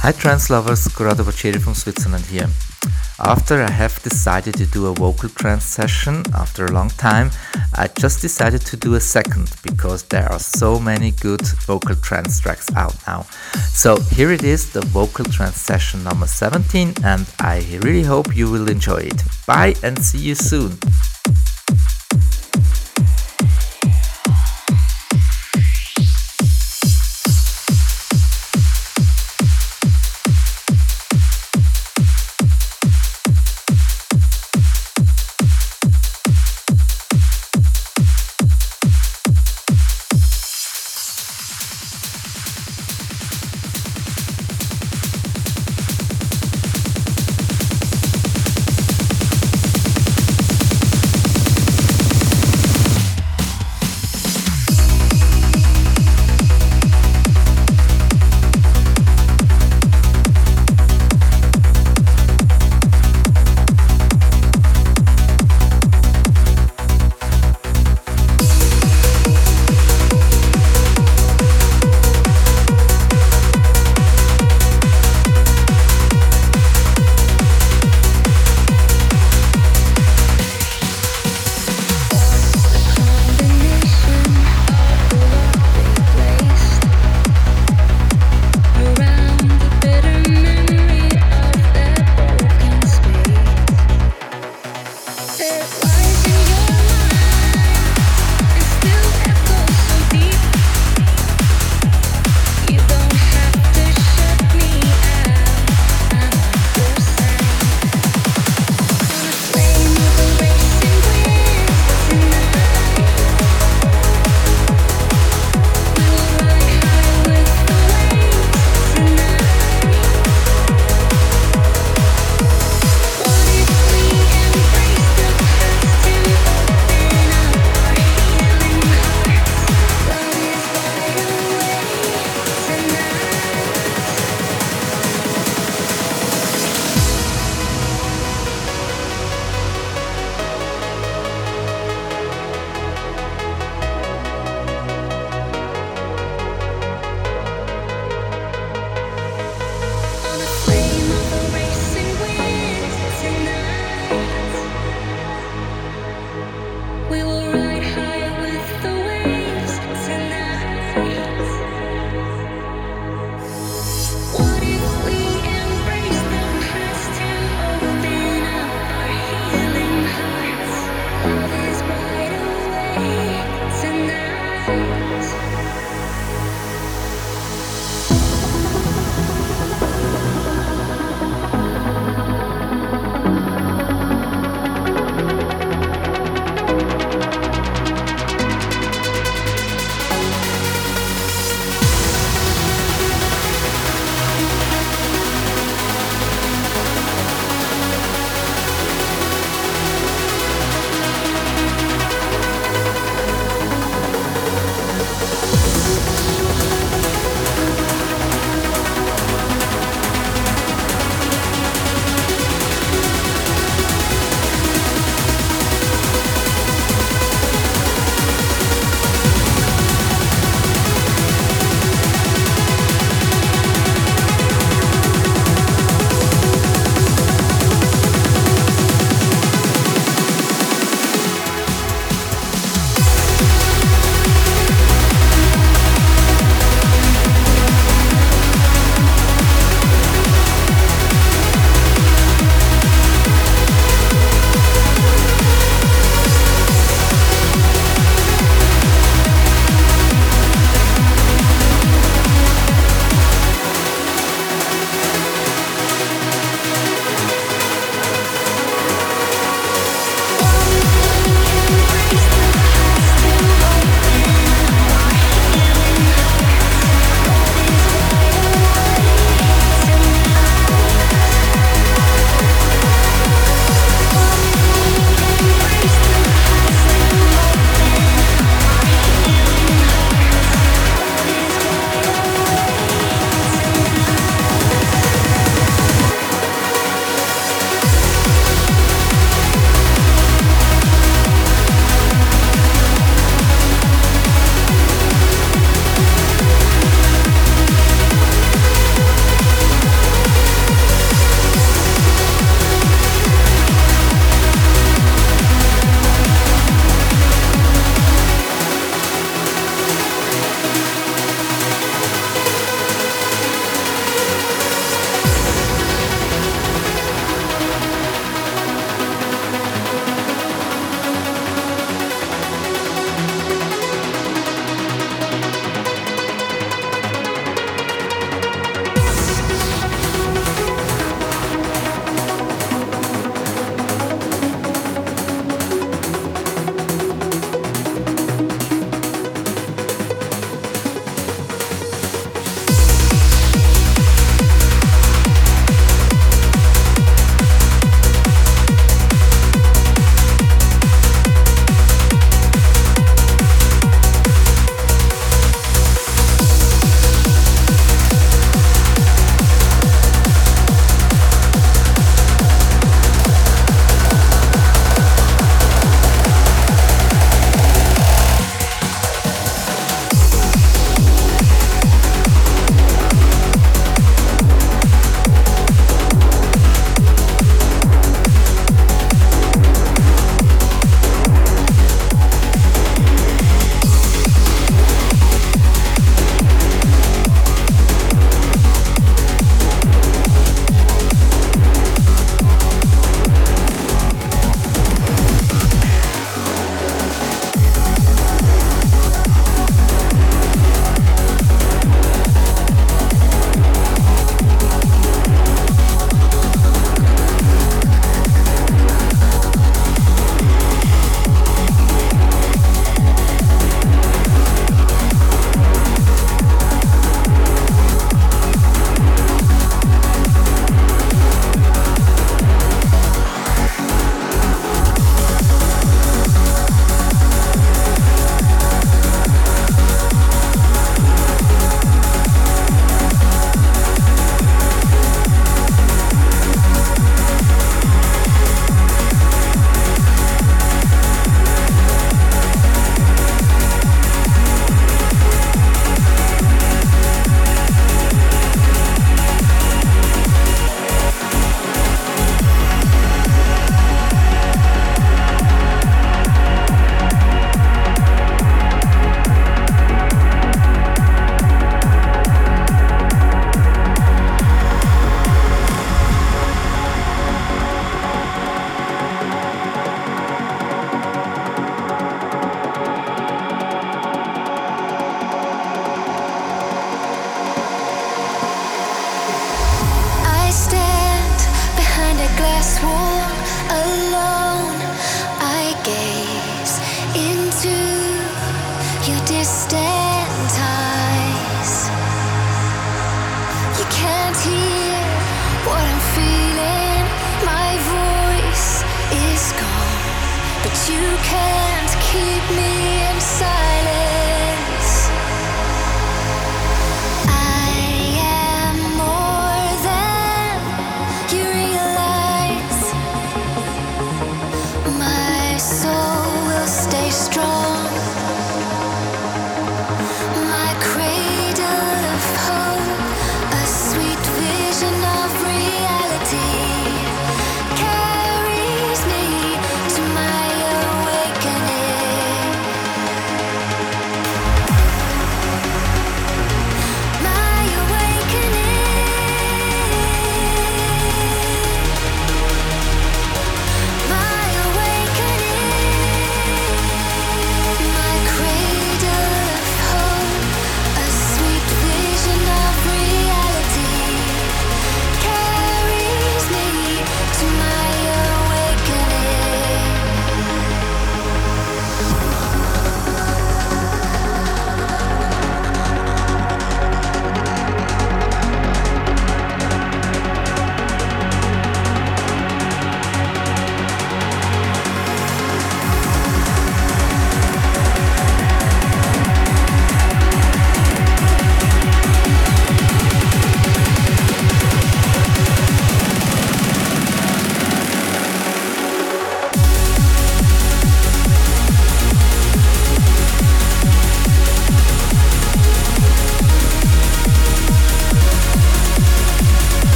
Hi trance lovers, Corrado Boccieri from Switzerland here. After I have decided to do a vocal trance session after a long time, I just decided to do a second because there are so many good vocal trance tracks out now. So here it is, the vocal trance session number 17 and I really hope you will enjoy it. Bye and see you soon.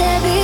There be